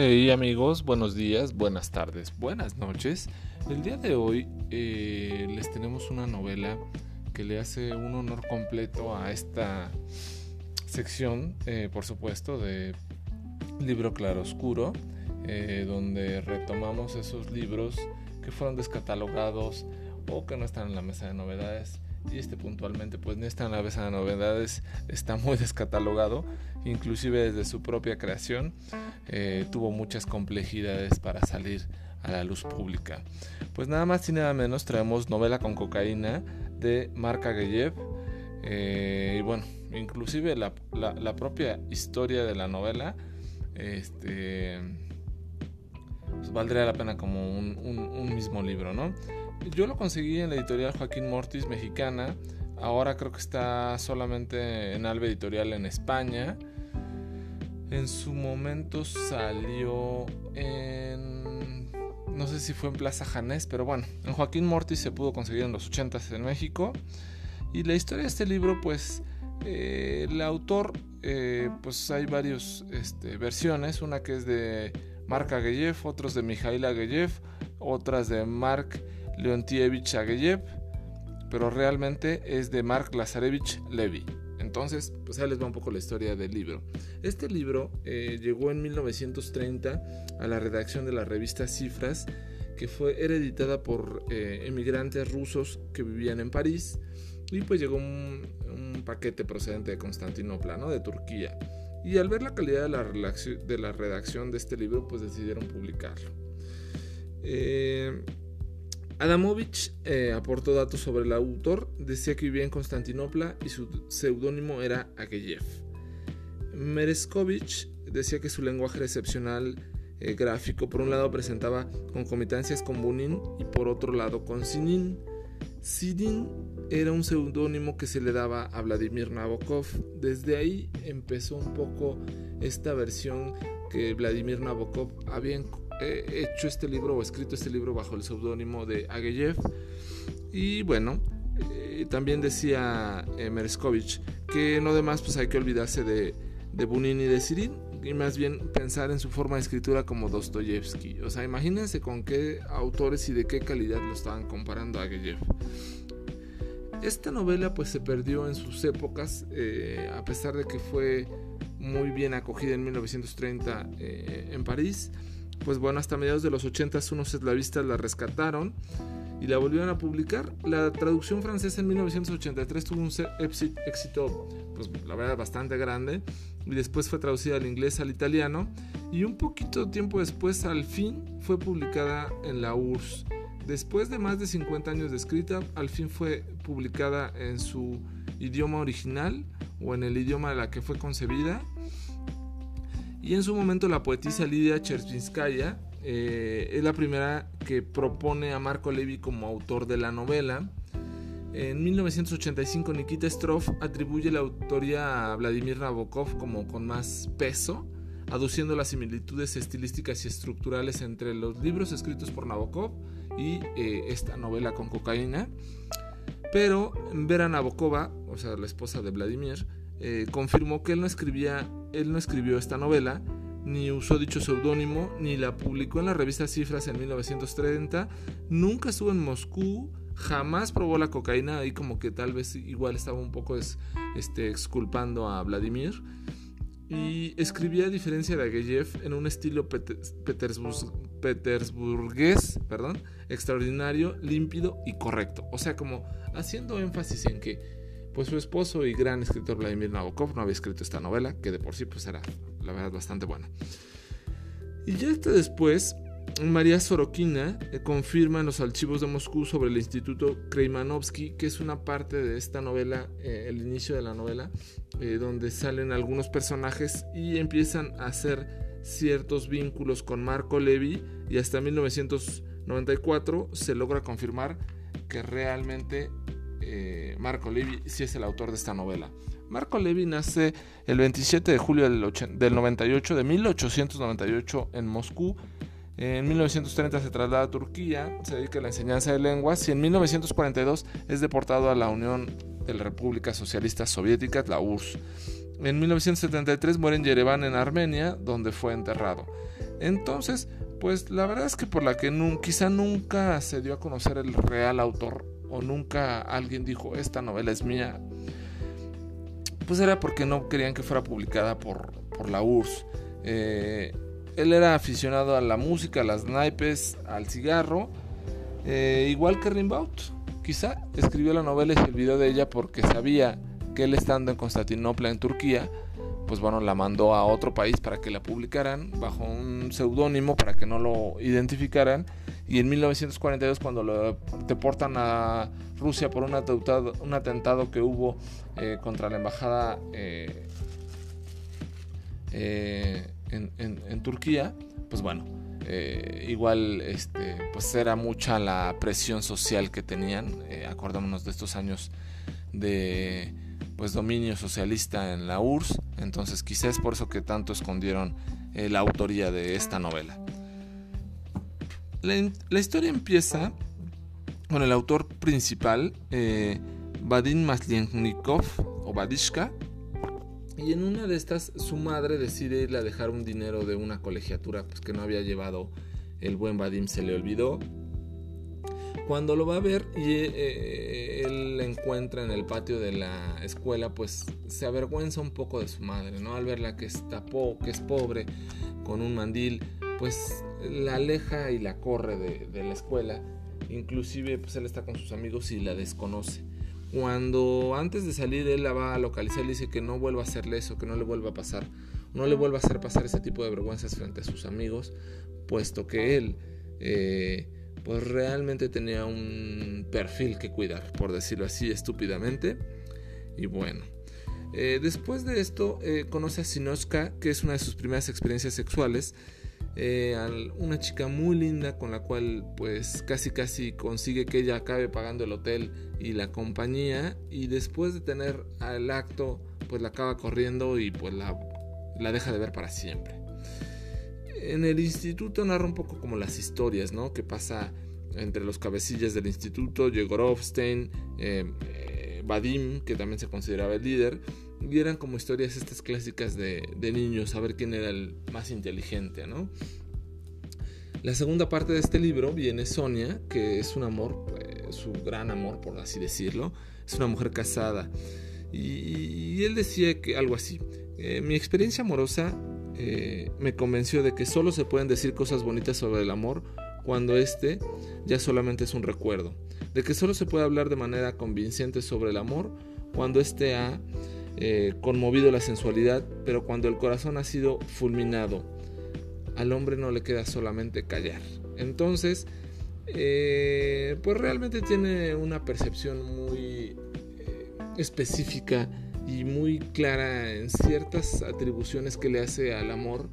Hey amigos, buenos días, buenas tardes, buenas noches. El día de hoy eh, les tenemos una novela que le hace un honor completo a esta sección, eh, por supuesto, de libro claroscuro, eh, donde retomamos esos libros que fueron descatalogados o que no están en la mesa de novedades y este puntualmente pues no está en la mesa de novedades, está muy descatalogado, inclusive desde su propia creación eh, tuvo muchas complejidades para salir a la luz pública. Pues nada más y nada menos traemos novela con cocaína de Mark Ageyev eh, y bueno, inclusive la, propia historia de la novela este, pues, valdría la pena como un, mismo libro, ¿no? Yo lo conseguí en la editorial Joaquín Mortis mexicana. Ahora creo que está solamente en Alba Editorial en España. En su momento salió en... No sé si fue en Plaza Janés, pero bueno, en Joaquín Mortis se pudo conseguir en los 80 en México. Y la historia de este libro, pues, eh, el autor, eh, pues hay varias este, versiones. Una que es de Mark Ageyev, otros de Mikhail Ageyev, otras de Mark Leontievich Ageyev, pero realmente es de Mark Lazarevich Levy. Entonces, pues ahí les va un poco la historia del libro. Este libro eh, llegó en 1930 a la redacción de la revista Cifras, que fue editada por eh, emigrantes rusos que vivían en París, y pues llegó un, paquete procedente de Constantinopla, ¿no? de Turquía. Y al ver la calidad de la, de la redacción de este libro, pues decidieron publicarlo. Eh, Adamovich eh, aportó datos sobre el autor, decía que vivía en Constantinopla y su seudónimo era Ageyev. Mereskovich decía que su lenguaje excepcional eh, gráfico, por un lado presentaba concomitancias con Bunin y por otro lado con Sinin. Sidin era un seudónimo que se le daba a Vladimir Nabokov. Desde ahí empezó un poco esta versión que Vladimir Nabokov había he hecho este libro o escrito este libro bajo el seudónimo de Ageyev. Y bueno, eh, también decía eh, Mereskovich que no demás pues hay que olvidarse de, Bunin y de Sirin y más bien pensar en su forma de escritura como Dostoyevsky. O sea, imagínense con qué autores y de qué calidad lo estaban comparando a. Esta novela pues se perdió en sus épocas, eh, a pesar de que fue muy bien acogida en 1930 en París pues bueno, hasta mediados de los 80 unos eslavistas la rescataron y la volvieron a publicar. La traducción francesa en 1983 tuvo un éxito, pues la verdad, bastante grande. Y después fue traducida al inglés, al italiano. Y un poquito tiempo después, al fin, fue publicada en la URSS. Después de más de 50 años de escrita, al fin fue publicada en su idioma original o en el idioma de la que fue concebida y en su momento la poetisa Lidia Chervinskaya eh, es la primera que propone a Marco Levi como autor de la novela. En 1985 Nikita Stroff atribuye la autoría a Vladimir Nabokov como con más peso, aduciendo las similitudes estilísticas y estructurales entre los libros escritos por Nabokov y eh, esta novela con cocaína. Pero Vera Nabokova, o sea, la esposa de Vladimir, eh, confirmó que él no escribía, él no escribió esta novela, ni usó dicho seudónimo, ni la publicó en la revista Cifras en 1930, nunca estuvo en Moscú, jamás probó la cocaína, ahí como que tal vez igual estaba un poco este, exculpando a Vladimir. Y escribía a diferencia de Ageyev en un estilo petersburgués, perdón, extraordinario, límpido y correcto. O sea, como haciendo énfasis en que pues su esposo y gran escritor Vladimir Nabokov no había escrito esta novela, que de por sí pues era la verdad bastante buena. Y ya hasta después, María Sorokina eh, confirma en los archivos de Moscú sobre el Instituto Kreimanovsky, que es una parte de esta novela, eh, el inicio de la novela, eh, donde salen algunos personajes y empiezan a hacer ciertos vínculos con Marco Levi y hasta 1994 se logra confirmar que realmente eh, Marco Levi si es el autor de esta novela. Marco Levi nace el 27 de julio del, 98, de 1898 en Moscú. En 1930 se traslada a Turquía, se dedica a la enseñanza de lenguas y en 1942 es deportado a la Unión de las Repúblicas Socialistas Soviéticas, la URSS. En 1973 muere en Yerevan, en Armenia, donde fue enterrado. Entonces, pues la verdad es que por la que quizá nunca se dio a conocer el real autor o nunca alguien dijo esta novela es mía, pues era porque no querían que fuera publicada por, por la URSS. Eh, él era aficionado a la música, a las naipes, al cigarro, eh, igual que Rimbaud. Quizá escribió la novela y se olvidó de ella porque sabía que él estando en Constantinopla, en Turquía, pues bueno, la mandó a otro país para que la publicaran bajo un seudónimo para que no lo identificaran. Y en 1942, cuando lo deportan a Rusia por un atentado, un atentado que hubo eh, contra la embajada eh, eh, en, Turquía, pues bueno, igual este, pues era mucha la presión social que tenían. acordémonos de estos años de pues dominio socialista en la URSS, entonces quizás es por eso que tanto escondieron eh, la autoría de esta novela. La, historia empieza con el autor principal, eh, Vadim Maslenikov o Vadishka, y en una de estas su madre decide irle a dejar un dinero de una colegiatura pues, que no había llevado el buen Vadim, se le olvidó cuando lo va a ver y eh, él la encuentra en el patio de la escuela, pues se avergüenza un poco de su madre, ¿no? Al verla que está es pobre, con un mandil, pues la aleja y la corre de, la escuela. Inclusive, pues él está con sus amigos y la desconoce. Cuando antes de salir él la va a localizar y dice que no vuelva a hacerle eso, que no le vuelva a pasar, no le vuelva a hacer pasar ese tipo de vergüenzas frente a sus amigos, puesto que él eh, pues realmente tenía un perfil que cuidar, por decirlo así estúpidamente. Y bueno, eh, después de esto eh, conoce a Sinoska, que es una de sus primeras experiencias sexuales. Eh, una chica muy linda con la cual pues casi casi consigue que ella acabe pagando el hotel y la compañía y después de tener el acto pues la acaba corriendo y pues la, la deja de ver para siempre en el instituto narra un poco como las historias, ¿no? Que pasa entre los cabecillas del instituto, Yegorovstein, eh, eh, Vadim, que también se consideraba el líder, y eran como historias estas clásicas de, niños, saber quién era el más inteligente, ¿no? La segunda parte de este libro viene Sonia, que es un amor, pues, su gran amor, por así decirlo, es una mujer casada. Y, él decía que algo así, eh, mi experiencia amorosa eh, me convenció de que solo se pueden decir cosas bonitas sobre el amor cuando éste ya solamente es un recuerdo, de que solo se puede hablar de manera convincente sobre el amor cuando éste ha eh, conmovido la sensualidad, pero cuando el corazón ha sido fulminado, al hombre no le queda solamente callar. Entonces, eh, pues realmente tiene una percepción muy específica y muy clara en ciertas atribuciones que le hace al amor,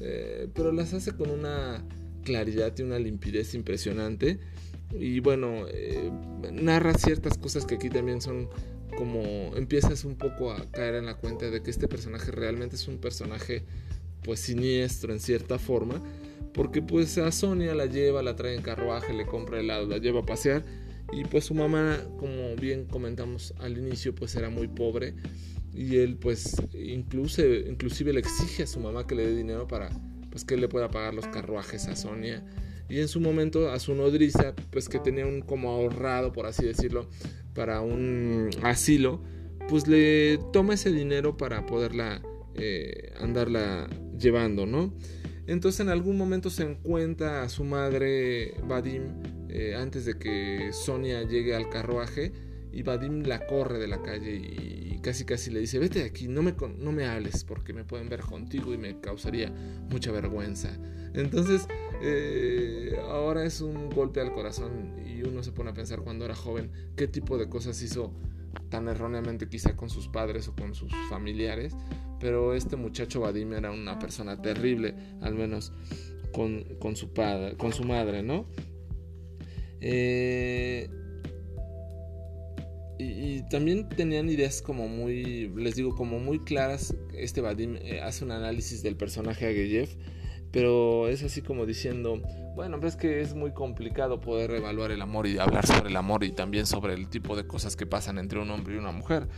eh, pero las hace con una claridad y una limpidez impresionante. Y bueno, eh, narra ciertas cosas que aquí también son como empiezas un poco a caer en la cuenta de que este personaje realmente es un personaje pues siniestro en cierta forma, porque pues a Sonia la lleva, la trae en carruaje, le compra helado, la lleva a pasear y pues su mamá, como bien comentamos al inicio, pues era muy pobre. Y él pues inclusive, inclusive le exige a su mamá que le dé dinero para pues que él le pueda pagar los carruajes a Sonia. Y en su momento a su nodriza, pues que tenía un como ahorrado, por así decirlo, para un asilo, pues le toma ese dinero para poderla eh, andarla llevando, ¿no? Entonces en algún momento se encuentra a su madre Vadim eh, antes de que Sonia llegue al carruaje y Vadim la corre de la calle y casi casi le dice vete de aquí, no me, no me hables porque me pueden ver contigo y me causaría mucha vergüenza. Entonces eh, ahora es un golpe al corazón y uno se pone a pensar cuando era joven qué tipo de cosas hizo tan erróneamente quizá con sus padres o con sus familiares pero este muchacho Vadim era una persona terrible, al menos con, su, padre, con su madre, ¿no? Eh, y, también tenían ideas como muy, les digo, como muy claras. Este Vadim eh, hace un análisis del personaje Ageyev, pero es así como diciendo, bueno, ves que es muy complicado poder evaluar el amor y hablar sobre el amor y también sobre el tipo de cosas que pasan entre un hombre y una mujer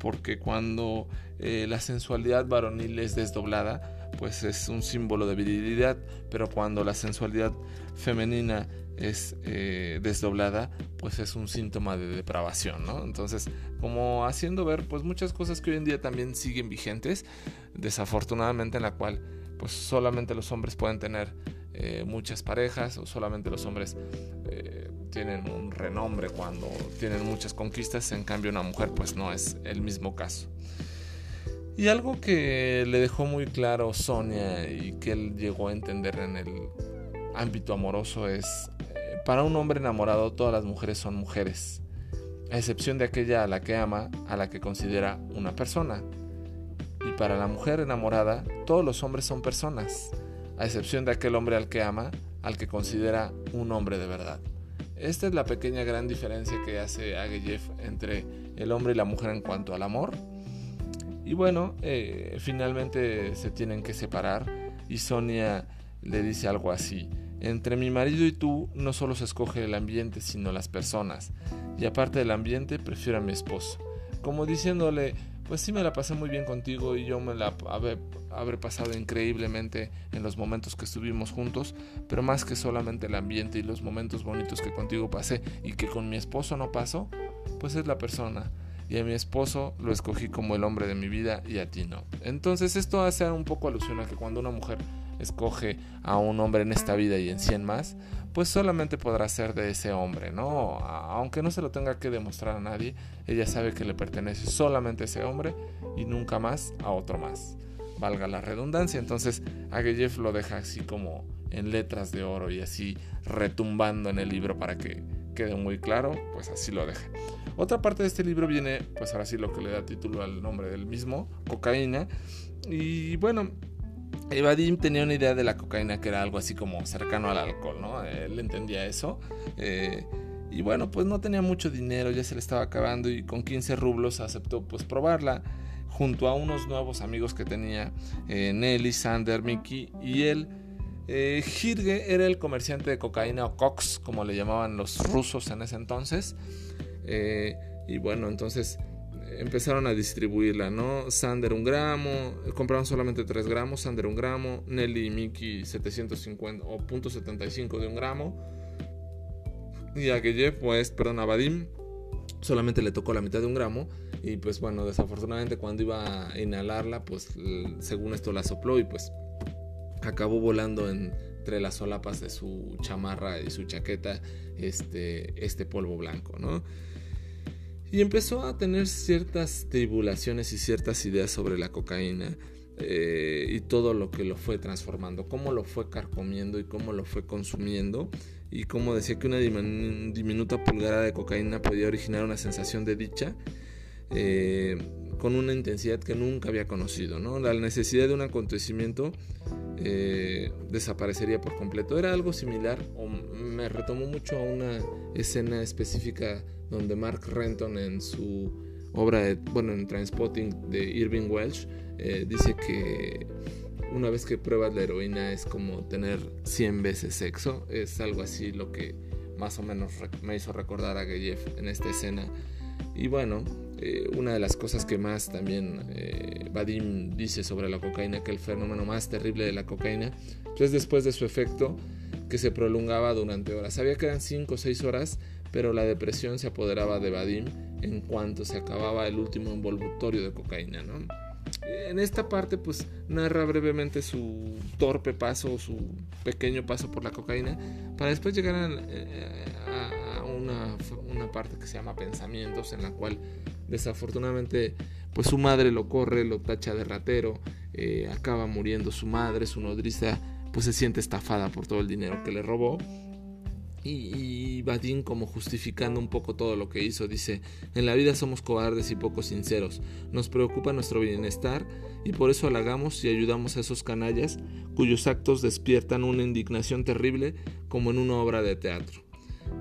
porque cuando eh, la sensualidad varonil es desdoblada, pues es un símbolo de virilidad, pero cuando la sensualidad femenina es eh, desdoblada, pues es un síntoma de depravación, ¿no? Entonces, como haciendo ver, pues muchas cosas que hoy en día también siguen vigentes, desafortunadamente en la cual, pues solamente los hombres pueden tener eh, muchas parejas o solamente los hombres eh, tienen un renombre cuando tienen muchas conquistas, en cambio una mujer pues no es el mismo caso. Y algo que le dejó muy claro Sonia y que él llegó a entender en el ámbito amoroso es, eh, para un hombre enamorado todas las mujeres son mujeres, a excepción de aquella a la que ama, a la que considera una persona. Y para la mujer enamorada, todos los hombres son personas, a excepción de aquel hombre al que ama, al que considera un hombre de verdad. Esta es la pequeña gran diferencia que hace Ageyev entre el hombre y la mujer en cuanto al amor. Y bueno, eh, finalmente se tienen que separar y Sonia le dice algo así. Entre mi marido y tú no solo se escoge el ambiente, sino las personas. Y aparte del ambiente, prefiero a mi esposo. Como diciéndole, pues sí me la pasé muy bien contigo y yo me la habré, pasado increíblemente en los momentos que estuvimos juntos, pero más que solamente el ambiente y los momentos bonitos que contigo pasé y que con mi esposo no pasó, pues es la persona. Y a mi esposo lo escogí como el hombre de mi vida y a ti no. Entonces esto hace un poco alusión a que cuando una mujer escoge a un hombre en esta vida y en 100 más, pues solamente podrá ser de ese hombre, ¿no? Aunque no se lo tenga que demostrar a nadie, ella sabe que le pertenece solamente a ese hombre y nunca más a otro más. Valga la redundancia, entonces Ageyev lo deja así como en letras de oro y así retumbando en el libro para que quede muy claro, pues así lo deja. Otra parte de este libro viene, pues ahora sí lo que le da título al nombre del mismo, cocaína. Y bueno, Vadim tenía una idea de la cocaína que era algo así como cercano al alcohol, ¿no? Él entendía eso. Eh, y bueno, pues no tenía mucho dinero, ya se le estaba acabando y con 15 rublos aceptó pues probarla junto a unos nuevos amigos que tenía, eh, Nelly, Sander, Mickey y él. Eh, Hirge era el comerciante de cocaína o Cox, como le llamaban los rusos en ese entonces. y bueno, entonces empezaron a distribuirla, ¿no? Sander un gramo, compraron solamente 3 gramos, Sander un gramo, Nelly y Mickey 750 o .75 de un gramo. Y a Geyev, pues, perdón, a Vadim solamente le tocó la mitad de un gramo. Y pues bueno, desafortunadamente cuando iba a inhalarla, pues según esto la sopló y pues acabó volando entre las solapas de su chamarra y su chaqueta este, este polvo blanco, ¿no? Y empezó a tener ciertas tribulaciones y ciertas ideas sobre la cocaína eh, y todo lo que lo fue transformando, cómo lo fue carcomiendo y cómo lo fue consumiendo y cómo decía que una diminuta pulgada de cocaína podía originar una sensación de dicha eh, con una intensidad que nunca había conocido. ¿no? La necesidad de un acontecimiento eh, desaparecería por completo. Era algo similar me retomó mucho a una escena específica donde Mark Renton en su obra, de, bueno, en Transpotting de Irving Welsh, eh, dice que una vez que pruebas la heroína es como tener 100 veces sexo, es algo así lo que más o menos me hizo recordar a Geyev en esta escena. Y bueno, eh, una de las cosas que más también Vadim dice sobre la cocaína, que el fenómeno más terrible de la cocaína, pues después de su efecto que se prolongaba durante horas. Sabía que eran 5 o 6 horas, pero la depresión se apoderaba de Vadim en cuanto se acababa el último envoltorio de cocaína. En esta parte, pues narra brevemente su torpe paso, su pequeño paso por la cocaína, para después llegar a, eh, una, una, parte que se llama pensamientos, en la cual desafortunadamente, pues su madre lo corre, lo tacha de ratero, eh, acaba muriendo su madre, su nodriza, pues se siente estafada por todo el dinero que le robó y, Badin como justificando un poco todo lo que hizo, dice, en la vida somos cobardes y poco sinceros, nos preocupa nuestro bienestar y por eso halagamos y ayudamos a esos canallas cuyos actos despiertan una indignación terrible como en una obra de teatro.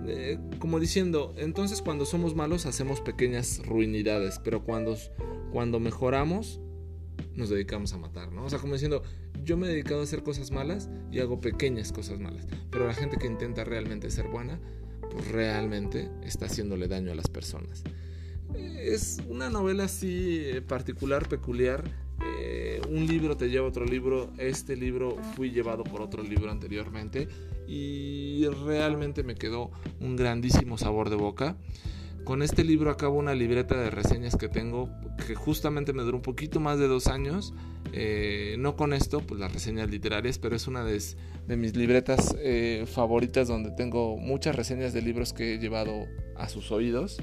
Eh, como diciendo, entonces cuando somos malos hacemos pequeñas ruinidades, pero cuando, cuando mejoramos nos dedicamos a matar, ¿no? O sea, como diciendo, yo me he dedicado a hacer cosas malas y hago pequeñas cosas malas, pero la gente que intenta realmente ser buena, pues realmente está haciéndole daño a las personas. Es una novela así particular, peculiar, eh, un libro te lleva a otro libro. Este libro fui llevado por otro libro anteriormente y realmente me quedó un grandísimo sabor de boca. Con este libro acabo una libreta de reseñas que tengo que justamente me duró un poquito más de dos años. Eh, no con esto, pues las reseñas literarias, pero es una de, mis libretas eh, favoritas donde tengo muchas reseñas de libros que he llevado a sus oídos.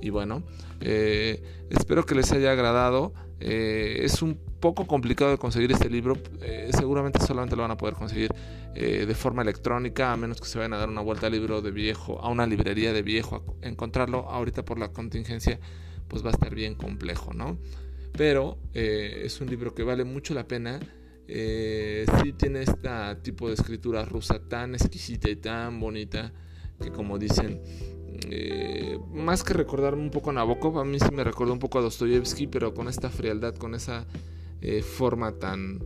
Y bueno, eh, espero que les haya agradado. es un poco complicado de conseguir este libro. seguramente solamente lo van a poder conseguir de forma electrónica, a menos que se vayan a dar una vuelta al libro de viejo, a una librería de viejo, a encontrarlo ahorita por la contingencia pues va a estar bien complejo, ¿no? Pero eh, es un libro que vale mucho la pena. Eh, sí tiene este tipo de escritura rusa tan exquisita y tan bonita que como dicen, eh, más que recordarme un poco a Nabokov, a mí sí me recordó un poco a Dostoyevsky, pero con esta frialdad, con esa forma tan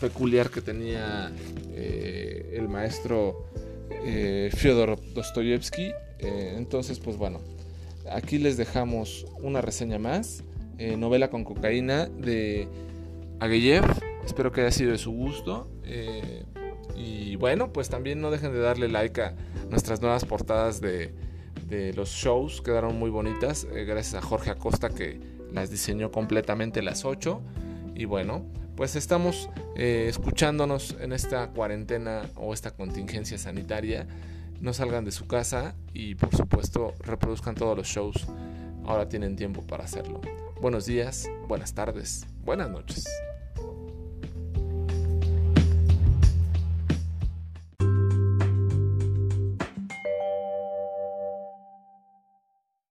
peculiar que tenía el maestro Fyodor Dostoyevsky. entonces, pues bueno, aquí les dejamos una reseña más. Eh, novela con cocaína de Agueyev. Espero que haya sido de su gusto. Eh, y bueno, pues también no dejen de darle like a nuestras nuevas portadas de, los shows. Quedaron muy bonitas. Eh, gracias a Jorge Acosta que las diseñó completamente las 8. Y bueno, pues estamos escuchándonos en esta cuarentena o esta contingencia sanitaria no salgan de su casa y por supuesto reproduzcan todos los shows. Ahora tienen tiempo para hacerlo. Buenos días, buenas tardes, buenas noches.